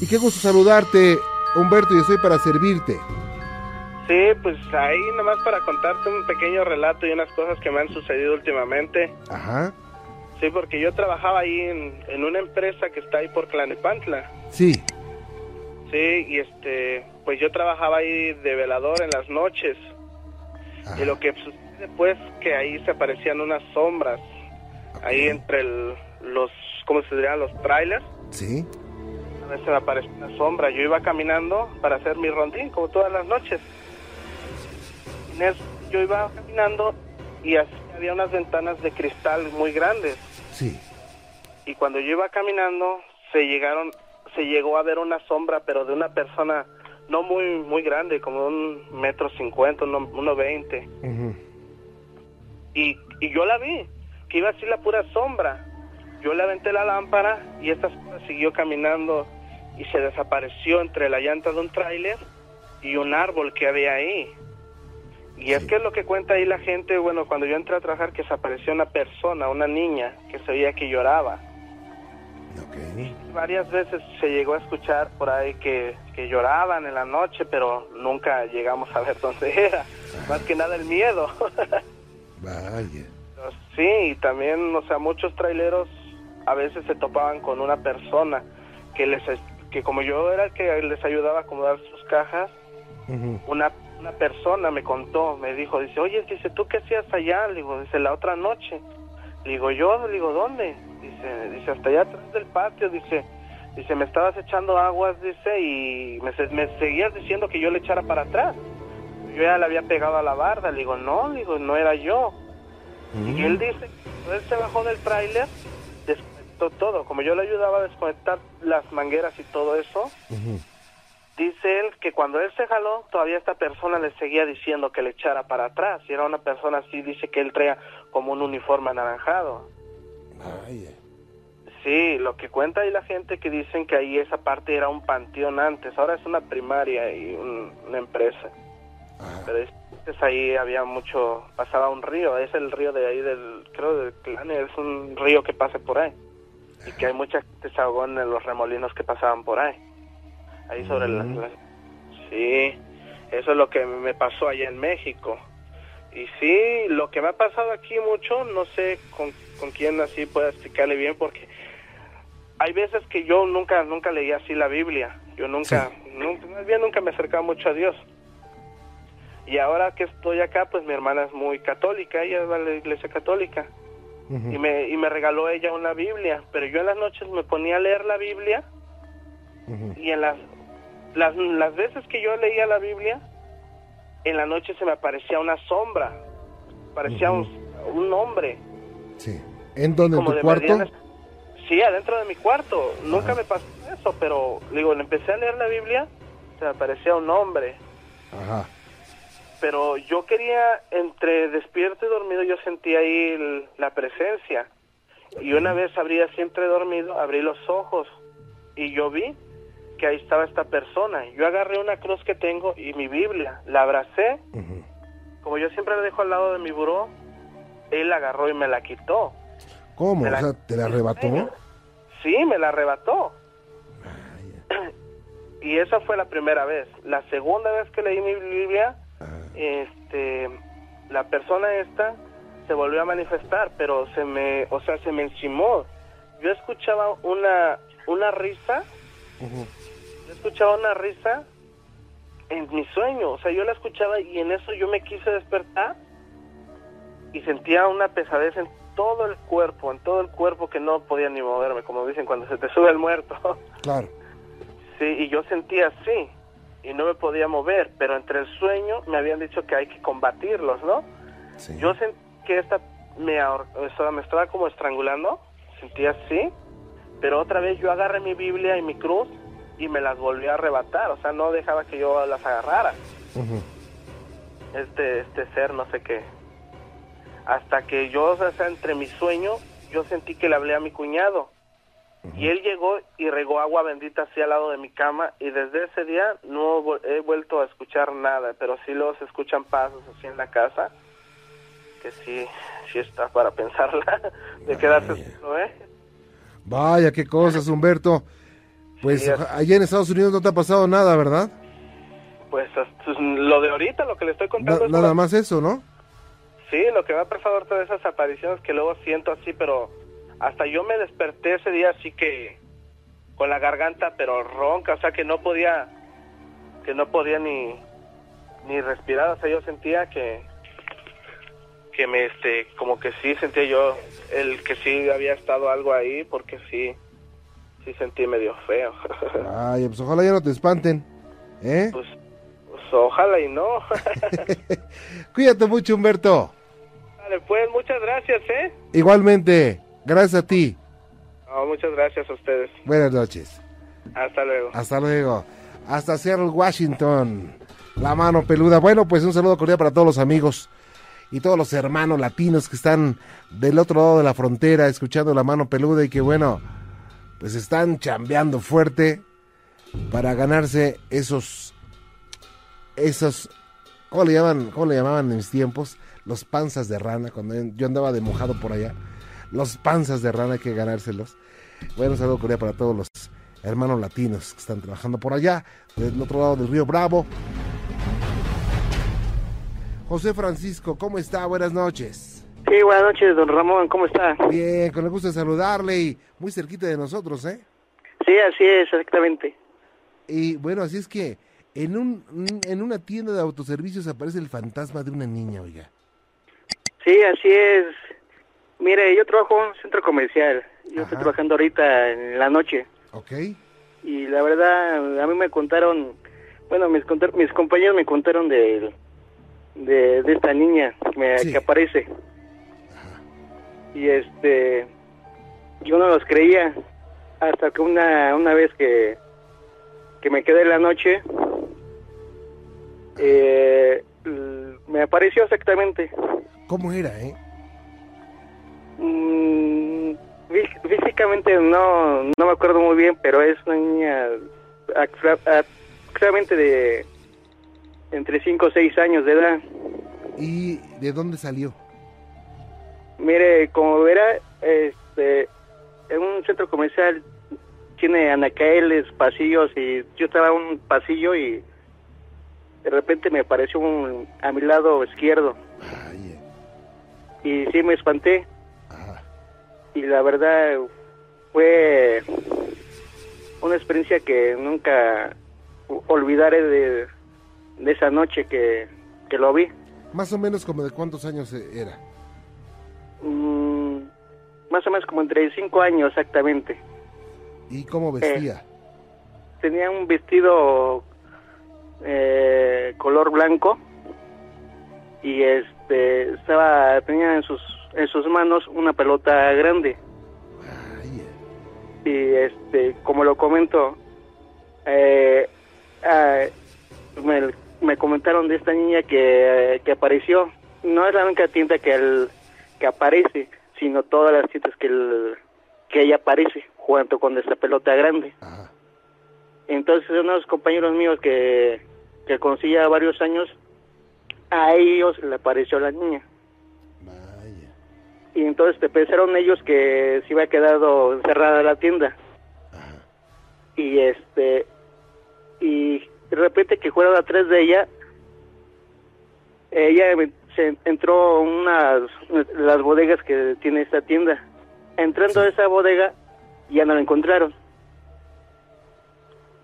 Y qué gusto saludarte, Humberto, y estoy para servirte. Sí, pues ahí nomás para contarte un pequeño relato y unas cosas que me han sucedido últimamente. Ajá. Sí, porque yo trabajaba ahí en, en una empresa que está ahí por Clanepantla. Sí. Sí, y este, pues yo trabajaba ahí de velador en las noches. Y lo que sucede pues que ahí se aparecían unas sombras, ahí entre el- los, ¿cómo se diría? Los trailers. Sí. Veces me apareció una sombra. Yo iba caminando para hacer mi rondín, como todas las noches. Yo iba caminando y había unas ventanas de cristal muy grandes. Sí. Y cuando yo iba caminando, se llegaron, se llegó a ver una sombra, pero de una persona no muy muy grande, como un metro cincuenta, uno, uno veinte. Ujú. Y, y yo la vi, que iba así la pura sombra. Yo le aventé la lámpara y esta siguió caminando y se desapareció entre la llanta de un tráiler y un árbol que había ahí. Y es que es lo que cuenta ahí la gente, bueno, cuando yo entré a trabajar que se apareció una persona, una niña, que se veía que lloraba. Varias veces se llegó a escuchar por ahí que, que lloraban en la noche, pero nunca llegamos a ver dónde era. Más que nada el miedo. Vaya. Sí, y también, o sea, muchos traileros a veces se topaban con una persona que les que como yo era el que les ayudaba a acomodar sus cajas, una, una persona me contó, me dijo, dice, oye, dice, ¿tú qué hacías allá? Le digo, dice, la otra noche. Le digo, yo, le digo, ¿dónde? Dice, dice, hasta allá atrás del patio, dice, dice, me estabas echando aguas, dice, y me, me seguías diciendo que yo le echara para atrás. Yo ya le había pegado a la barda, le digo, no, le digo, no era yo. Y él dice, él se bajó del tráiler, desconectó todo. Como yo le ayudaba a desconectar las mangueras y todo eso, dice él que cuando él se jaló, todavía esta persona le seguía diciendo que le echara para atrás. Y era una persona así, dice que él traía como un uniforme anaranjado. Vaya. Sí, lo que cuenta ahí la gente que dicen que ahí esa parte era un panteón antes, ahora es una primaria y un- una empresa. Pero es- ahí había mucho, pasaba un río, es el río de ahí del, creo del Clane, es un río que pasa por ahí. Y que hay mucha gente se ahogó en los remolinos que pasaban por ahí. Ahí sobre la, la- Sí, eso es lo que me pasó allá en México. Y sí, lo que me ha pasado aquí mucho, no sé con, con quién así pueda explicarle bien, porque hay veces que yo nunca nunca leí así la Biblia. Yo nunca, nunca más bien nunca me acercaba mucho a Dios. Y ahora que estoy acá, pues mi hermana es muy católica, ella va a la iglesia católica. Y me, y me regaló ella una Biblia, pero yo en las noches me ponía a leer la Biblia y en las, las, las veces que yo leía la Biblia, en la noche se me aparecía una sombra, parecía un, un hombre. Sí. ¿En dónde? ¿En tu cuarto? Sí, adentro de mi cuarto. Nunca me pasó eso, pero digo, le empecé a leer la Biblia, se me aparecía un hombre. Ajá. Pero yo quería, entre despierto y dormido, yo sentía ahí el- la presencia. Y una vez abrí así entre dormido, abrí los ojos y yo vi que ahí estaba esta persona. Yo agarré una cruz que tengo y mi Biblia, la abracé. Como yo siempre la dejo al lado de mi buró, él la agarró y me la quitó. ¿Cómo? O sea, ¿te la arrebató? Sí, me la arrebató. Y esa fue la primera vez. La segunda vez que leí mi Biblia, este, la persona esta se volvió a manifestar, pero se me, o sea, se me encimó. Yo escuchaba una, una risa, yo escuchaba una risa en mi sueño, o sea, yo la escuchaba y en eso yo me quise despertar y sentía una pesadez en todo el cuerpo, en todo el cuerpo que no podía ni moverme, como dicen cuando se te sube el muerto. Claro. Sí, y yo sentía así y no me podía mover, pero entre el sueño me habían dicho que hay que combatirlos, ¿no? Yo sentí que esta me, me estaba como estrangulando, sentía así, pero otra vez yo agarré mi Biblia y mi cruz y me las volví a arrebatar, o sea, no dejaba que yo las agarrara. Este, este ser, no sé qué. Hasta que yo, o sea, entre mi sueño, yo sentí que le hablé a mi cuñado. Y él llegó y regó agua bendita así al lado de mi cama y desde ese día no he vuelto a escuchar nada, pero sí luego se escuchan pasos así en la casa, que sí, sí está para pensarla, de quedarse solo, ¿eh? Vaya, qué cosas, Humberto. Pues allá en Estados Unidos no te ha pasado nada, ¿verdad? Pues, pues lo de ahorita, lo que le estoy contando. nada más eso, ¿no? Sí, lo que me ha pasado ahorita de esas apariciones que luego siento así, pero hasta yo me desperté ese día así que con la garganta pero ronca, o sea que no podía que no podía ni ni respirar, o sea, yo sentía que que me este como que sí sentía yo el que sí había estado algo ahí porque sí sí sentí medio feo. Ay, pues ojalá ya no te espanten, ¿eh? Pues, pues ojalá y no. Cuídate mucho, Humberto. Vale, pues muchas gracias, ¿eh? Igualmente, gracias a ti. muchas gracias a ustedes. Buenas noches. Hasta luego. Hasta luego. Hasta Seattle, Washington. La mano peluda. Bueno, pues un saludo cordial para todos los amigos y todos los hermanos latinos que están del otro lado de la frontera escuchando la mano peluda y que bueno, pues están chambeando fuerte para ganarse esos, esos, ¿cómo le llaman? ¿Cómo le llamaban en mis tiempos? Los panzas de rana, cuando yo andaba de mojado por allá. Los panzas de rana hay que ganárselos. Bueno, un saludo cordial para todos los hermanos latinos que están trabajando por allá, del otro lado del río Bravo. José Francisco, ¿cómo está? Buenas noches. Sí, buenas noches, don Ramón, ¿cómo está? Bien, con el gusto de saludarle y muy cerquita de nosotros, ¿eh? Sí, así es, exactamente. Y bueno, así es que en, un, en una tienda de autoservicios aparece el fantasma de una niña, oiga. Sí, así es. Mire, yo trabajo en un centro comercial. Yo estoy trabajando ahorita en la noche. Ok. Y la verdad, a mí me contaron, bueno, mis, mis compañeros me contaron de, de, esta niña que, aparece. Y este, yo no los creía hasta que una, una vez que, que me quedé en la noche, eh, me apareció exactamente. ¿Cómo era, eh? Mm, físicamente no, no me acuerdo muy bien, pero es una niña actualmente de entre 5 o 6 años de edad. ¿Y de dónde salió? Mire, como verá, este, en un centro comercial tiene anacaeles, pasillos, y yo estaba en un pasillo y de repente me apareció un, a mi lado izquierdo. Y sí me espanté y la verdad fue una experiencia que nunca olvidaré de, esa noche que, lo vi. Más o menos como de cuántos años era. Mm, más o menos como entre cinco años exactamente. ¿Y cómo vestía? Eh, tenía un vestido eh, color blanco y este estaba tenía en sus en sus manos una pelota grande. Y este, como lo comento, eh, ah, me, comentaron de esta niña que, que, apareció. No es la única tienda que, el, que aparece, sino todas las tiendas que, el, que ella aparece jugando con esta pelota grande. Entonces, unos compañeros míos que, que conocí varios años, a ellos le apareció la niña y entonces te pensaron ellos que se iba quedado encerrada la tienda. Y este y de repente que fueron atrás de ella, ella se entró unas las bodegas que tiene esta tienda. Entrando a esa bodega ya no la encontraron.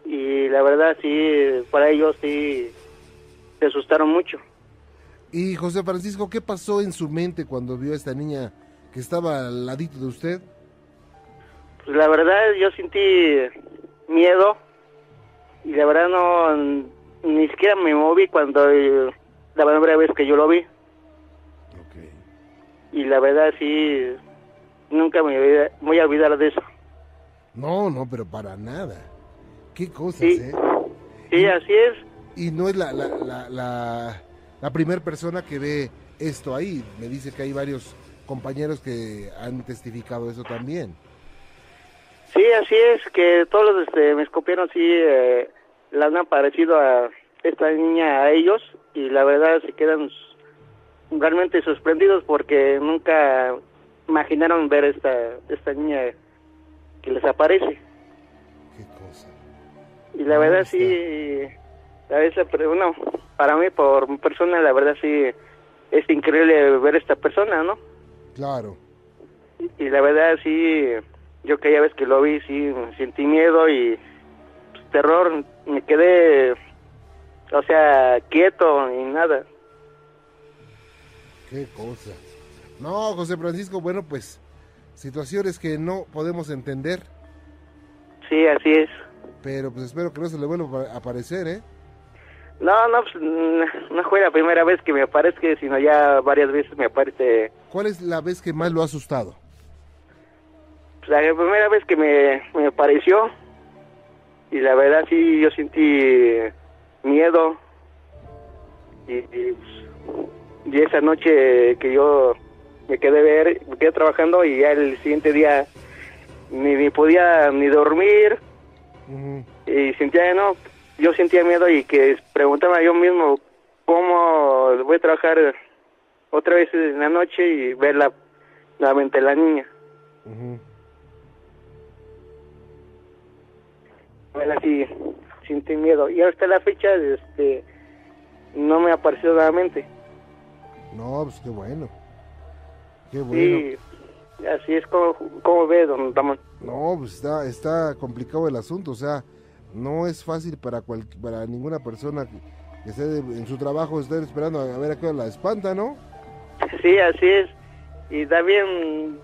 Y la verdad sí, para ellos sí se asustaron mucho. Y José Francisco, ¿qué pasó en su mente cuando vio a esta niña que estaba al ladito de usted? Pues la verdad yo sentí miedo y la verdad no ni siquiera me moví cuando la primera vez que yo lo vi. Y la verdad sí nunca me voy a olvidar de eso. No, no, pero para nada. Qué cosas, ¿eh? Sí, así es. Y no es la, la, la, la, la primera persona que ve esto ahí. Me dice que hay varios compañeros que han testificado eso también. Sí, así es, que todos los este, me escopieron sí eh, la han aparecido a esta niña a ellos y la verdad se quedan realmente sorprendidos porque nunca imaginaron ver esta esta niña que les aparece. Qué cosa. Y la verdad sí, a veces, bueno, para mí, por persona, la verdad sí, es increíble ver a esta persona, ¿no? Claro. Y, la verdad sí, yo que ya ves que lo vi, sí, sentí miedo y pues, terror, me quedé, o sea, quieto y nada. Qué cosa. No, José Francisco, bueno, pues situaciones que no podemos entender. Sí, así es. Pero pues espero que no se le vuelva a aparecer, ¿eh? No, no, pues, no fue la primera vez que me aparezca, sino ya varias veces me aparece. ¿Cuál es la vez que más lo ha asustado? Pues, la primera vez que me, me apareció, y la verdad sí, yo sentí miedo. Y, y, y esa noche que yo me quedé ver, me quedé trabajando y ya el siguiente día ni, ni podía ni dormir y sentía no yo sentía miedo y que preguntaba yo mismo cómo voy a trabajar otra vez en la noche y ver la nuevamente la niña bueno así sentí miedo. Y hasta la fecha este no me apareció nuevamente no pues qué bueno. Qué bueno. sí así es como, como ve, don estamos No, pues está, está complicado el asunto, o sea, no es fácil para, cual, para ninguna persona que, esté en su trabajo, estar esperando a ver a qué hora la espanta, ¿no? Sí, así es. Y también,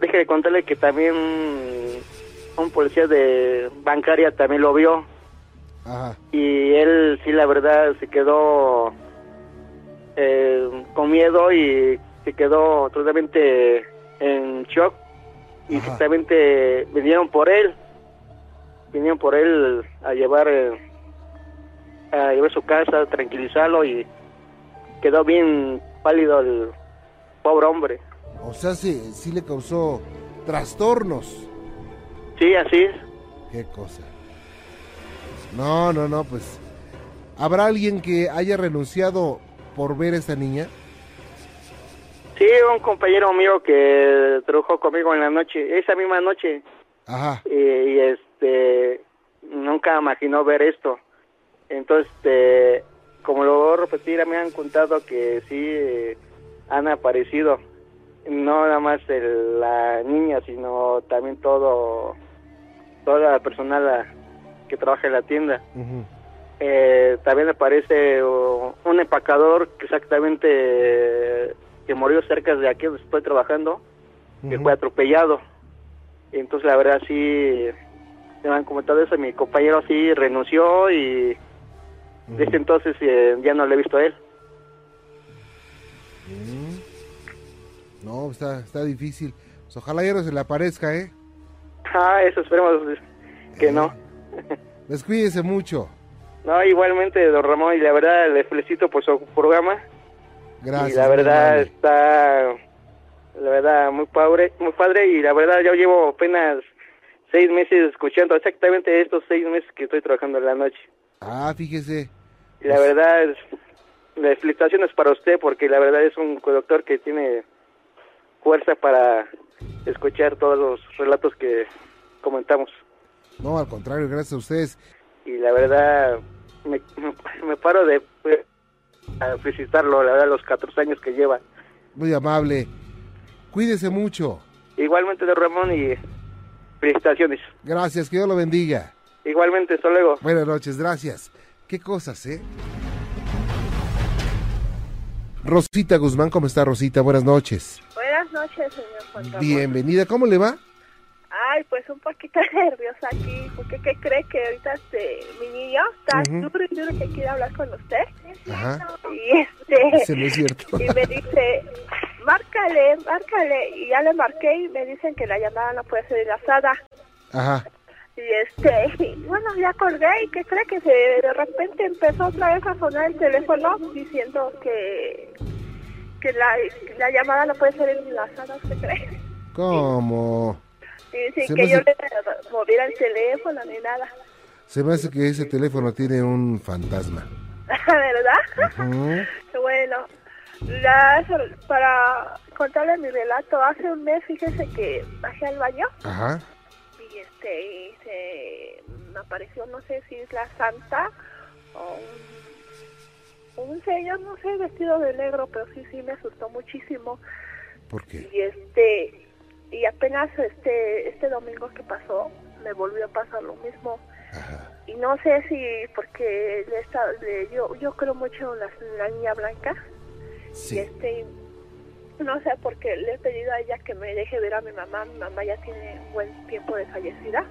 déjeme contarle que también un policía de bancaria también lo vio. Ajá. Y él, sí, la verdad, se quedó eh, con miedo y se quedó totalmente en shock y justamente vinieron por él vinieron por él a llevar eh, a llevar su casa tranquilizarlo y quedó bien pálido el pobre hombre. O sea sí sí le causó trastornos. Sí así es. Qué cosa. No no no pues habrá alguien que haya renunciado por ver a esta niña Sí, un compañero mío que trabajó conmigo en la noche, esa misma noche. Ajá. Y, este, nunca imaginó ver esto. Entonces, este, como lo voy a repetir, me han contado que sí eh, han aparecido, no nada más la niña, sino también todo, toda la personal que trabaja en la tienda. eh, también aparece un empacador que exactamente que murió cerca de aquí donde estoy trabajando, que fue atropellado. Entonces, la verdad, sí, me han comentado eso. Mi compañero sí renunció y desde entonces eh, ya no le he visto a él. No, está, está difícil. Pues ojalá ya no se le aparezca, ¿eh? Ah, eso esperemos que no. Descuídese mucho. No, igualmente, don Ramón, y la verdad le felicito por su programa. Gracias. Y la verdad está, la verdad, muy padre, muy padre, y la verdad yo llevo apenas seis meses escuchando, exactamente estos seis meses que estoy trabajando en la noche. Ah, fíjese. Y la verdad, las felicitaciones para usted, porque la verdad es un conductor que tiene fuerza para escuchar todos los relatos que comentamos. No, al contrario, gracias a ustedes. Y la verdad, me, me, paro de a felicitarlo, la verdad, los 14 años que lleva. Muy amable. Cuídese mucho. Igualmente de Ramón y felicitaciones. Gracias, que Dios lo bendiga. Igualmente, hasta luego. Buenas noches, gracias. Qué cosas, ¿eh? Rosita Guzmán, ¿cómo está Rosita? Buenas noches. Buenas noches, señor Juan. Bienvenida, ¿cómo le va? Ay, pues un poquito nerviosa aquí, porque ¿qué cree que ahorita este, mi niño está uh -huh. duro y duro que quiere hablar con usted? Ajá. Y este, Eso no es cierto. y me dice, márcale, márcale, y ya le marqué y me dicen que la llamada no puede ser enlazada. Ajá. Y este, y bueno, ya colgué y ¿qué cree que se, de repente empezó otra vez a sonar el teléfono diciendo que que la, la llamada no puede ser enlazada, ¿usted cree? ¿Cómo? Y sin que yo le moviera el teléfono ni nada. Se me hace que ese teléfono tiene un fantasma. ¿Verdad? Uh -huh. Bueno, ya para contarle mi relato, hace un mes fíjese que bajé al baño. Ajá. Y este, y se, me apareció, no sé si es la santa o un, un señor, no sé, vestido de negro, pero sí, sí me asustó muchísimo. ¿Por qué? Y este, y apenas este, este domingo que pasó, me volvió a pasar lo mismo. Ajá. Y no sé si, porque le está, le- yo, yo creo mucho en la, en la niña blanca. Y Sí. este, no sé, porque le he pedido a ella que me deje ver a mi mamá. Mi mamá ya tiene un buen tiempo de fallecida.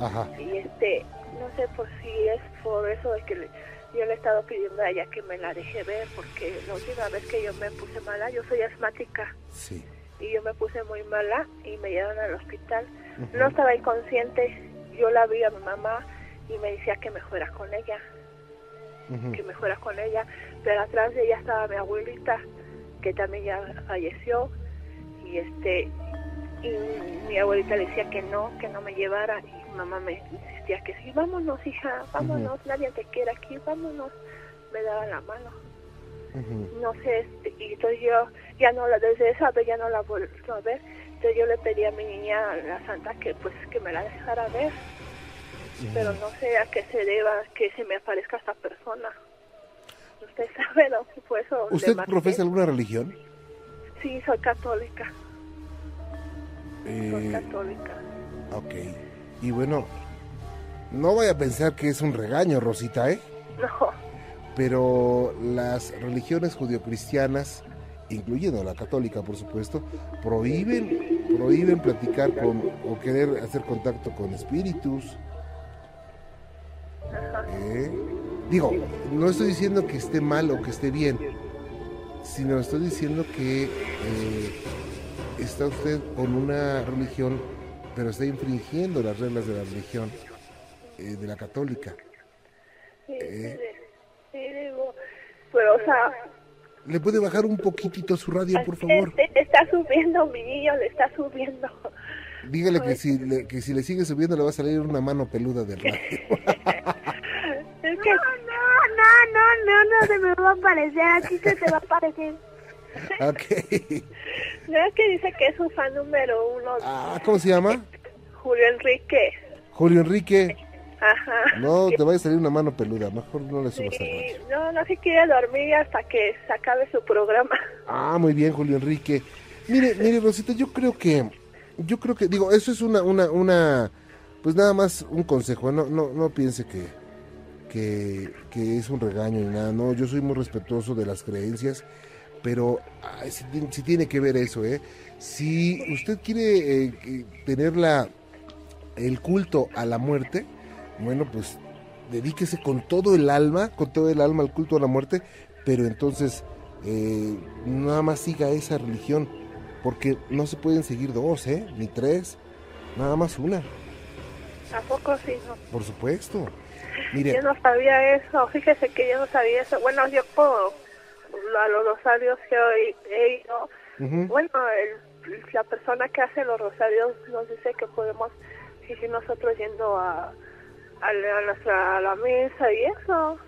Ajá. Y este, no sé por si es por eso de que le- yo le he estado pidiendo a ella que me la deje ver, porque la última vez que yo me puse mala, yo soy asmática Sí. y yo me puse muy mala y me llevaron al hospital. No estaba inconsciente, yo la vi a mi mamá y me decía que me fuera con ella, Que me fuera con ella, pero atrás de ella estaba mi abuelita, que también ya falleció, y este y mi abuelita le decía que no, que no me llevara, y mamá me insistía que sí, vámonos hija, vámonos, nadie te quiere aquí, vámonos, me daba la mano. No sé, este, y entonces yo ya no la, desde esa vez ya no la vuelto a ver, entonces yo le pedí a mi niña, a la santa, que pues que me la dejara ver, pero no sé a qué se deba que se me aparezca esta persona. Usted sabe, ¿no? Por eso le ¿Usted profesa alguna religión? Sí, soy católica, soy Eh, católica. ok. Y bueno, no vaya a pensar que es un regaño, Rosita, ¿eh? No, Pero las religiones judio-cristianas, incluyendo la católica, por supuesto, prohíben, prohíben platicar con o querer hacer contacto con espíritus. ¿Eh? Digo, no estoy diciendo que esté mal o que esté bien, sino estoy diciendo que eh, está usted con una religión, pero está infringiendo las reglas de la religión eh, de la católica. sí, Eh. pero o sea, ¿Le puede bajar un poquitito su radio, por favor? este, está subiendo mi niño, le está subiendo. Dígale que si, le, que si le sigue subiendo le va a salir una mano peluda del radio. Que No, no, no, no, no se me va a aparecer, a ti se te va a aparecer. ok. no es que dice que es un fan número uno, Ah, ¿Cómo se llama? Julio Enrique. Julio Enrique. Ajá. No, te va a salir una mano peluda. Mejor no le subas al Y radio. no, no se quiere dormir hasta que se acabe su programa. Ah, muy bien, Julio Enrique. Mire, mire, Rosita, yo creo que, yo creo que, digo, eso es una, una, una, pues nada más un consejo. No, no, no piense que, que, que es un regaño ni nada. No, yo soy muy respetuoso de las creencias, pero ay, sí, ti- sí tiene que ver eso, ¿eh? Si usted quiere eh, tener la, el culto a la muerte, bueno, pues dedíquese con todo el alma, con todo el alma al culto a la muerte, pero entonces eh, nada más siga esa religión, porque no se pueden seguir dos, ¿eh? Ni tres, nada más una, ¿A poco sí? No? por supuesto. Mire, Yo no sabía eso. Fíjese que yo no sabía eso. Bueno, yo por a los rosarios que hoy he ido, bueno, el- la persona que hace los rosarios nos dice que podemos seguir nosotros yendo a, a, la, a nuestra a la misa y eso.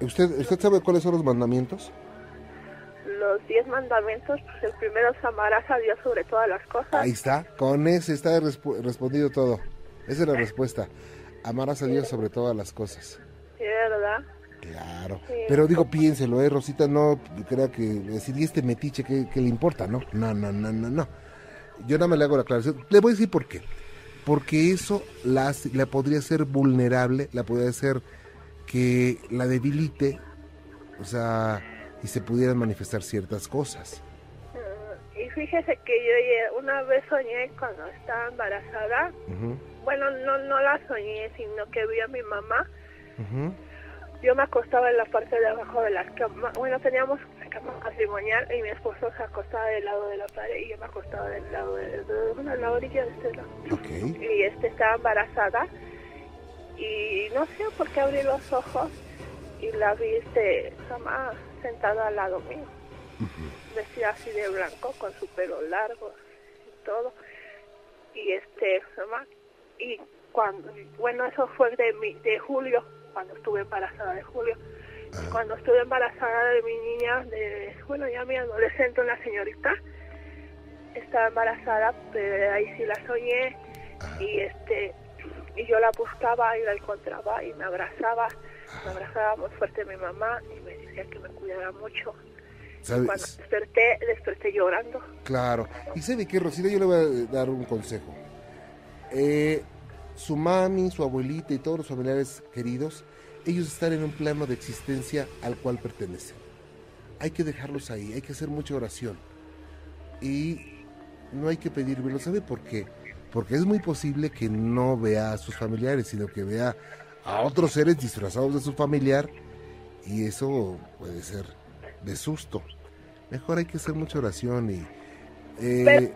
¿usted, ¿usted sabe cuáles son los mandamientos? Los diez mandamientos, pues el primero es amarás a Dios sobre todas las cosas. Ahí está, con ese está respondido todo. Esa es la respuesta. Amarás a Dios sobre todas las cosas. Sí, ¿verdad? Claro. Sí. Pero digo, piénselo, ¿eh? Rosita, no crea que decir, ¿y este metiche qué, qué le importa? No, no, no, no, no, no. Yo nada más le hago la aclaración. Le voy a decir por qué. Porque eso la, la podría ser vulnerable, la podría hacer que la debilite, o sea, y se pudieran manifestar ciertas cosas. Fíjese que yo una vez soñé cuando estaba embarazada. Bueno, no, no la soñé, sino que vi a mi mamá. Yo me acostaba en la parte de abajo de la cama. Bueno, teníamos una cama matrimonial y mi esposo se acostaba del lado de la pared y yo me acostaba del lado de, de- bueno, en la orilla de este lado. Y este estaba embarazada y no sé por qué abrí los ojos y la vi este mamá sentada al lado mío vestida así de blanco con su pelo largo y todo. Y este mamá y cuando bueno eso fue de mi, de julio cuando estuve embarazada de julio. Ah, cuando estuve embarazada de mi niña de bueno ya mi adolescente una señorita estaba embarazada pero ahí sí la soñé. Ajá. y este y yo la buscaba y la encontraba y me abrazaba, me abrazaba muy fuerte mi mamá y me decía que me cuidara mucho. Cuando desperté, desperté llorando. Claro. ¿Y sabe qué, Rosita? Yo le voy a dar un consejo. Eh, su mami, su abuelita y todos los familiares queridos, ellos están en un plano de existencia al cual pertenecen. Hay que dejarlos ahí, hay que hacer mucha oración. Y no hay que pedir ¿lo ¿Sabe por qué? Porque es muy posible que no vea a sus familiares, sino que vea a otros seres disfrazados de su familiar y eso puede ser de susto. Mejor hay que hacer mucha oración y... Eh,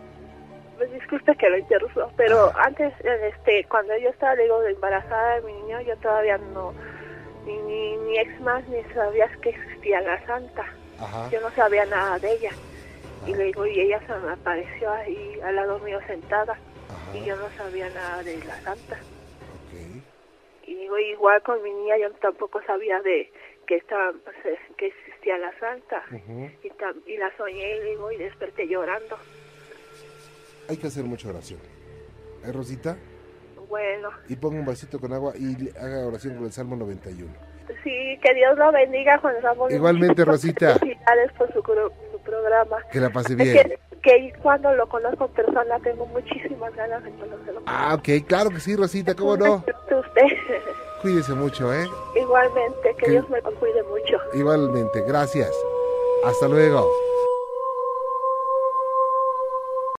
pues disculpe que lo interrumpa, pero ah. antes, este, cuando yo estaba, digo, embarazada de mi niño, yo todavía no, ni, ni, ex más ni sabía que existía la santa. Yo no sabía nada de ella. Y le digo, y ella se me apareció ahí al lado mío sentada. Y yo no sabía nada de la santa. Y digo, igual con mi niña yo tampoco sabía de que estaba, pues, eh, que existía la santa. y, y la soñé y digo, y desperté llorando. Hay que hacer mucha oración. ¿Eh, Rosita? Bueno. Y ponga un vasito con agua y haga oración con el Salmo 91. Sí, que Dios lo bendiga, Juan Ramón. Igualmente, Rosita. Felicidades por su, su, programa. Que la pase bien. Que, cuando lo conozco en persona tengo muchísimas ganas de conocerlo. Ah, ok, claro que sí, Rosita, ¿cómo no? Usted. Cuídese mucho, ¿eh? Igualmente, que, Dios me cuide mucho. Igualmente, gracias. Hasta luego.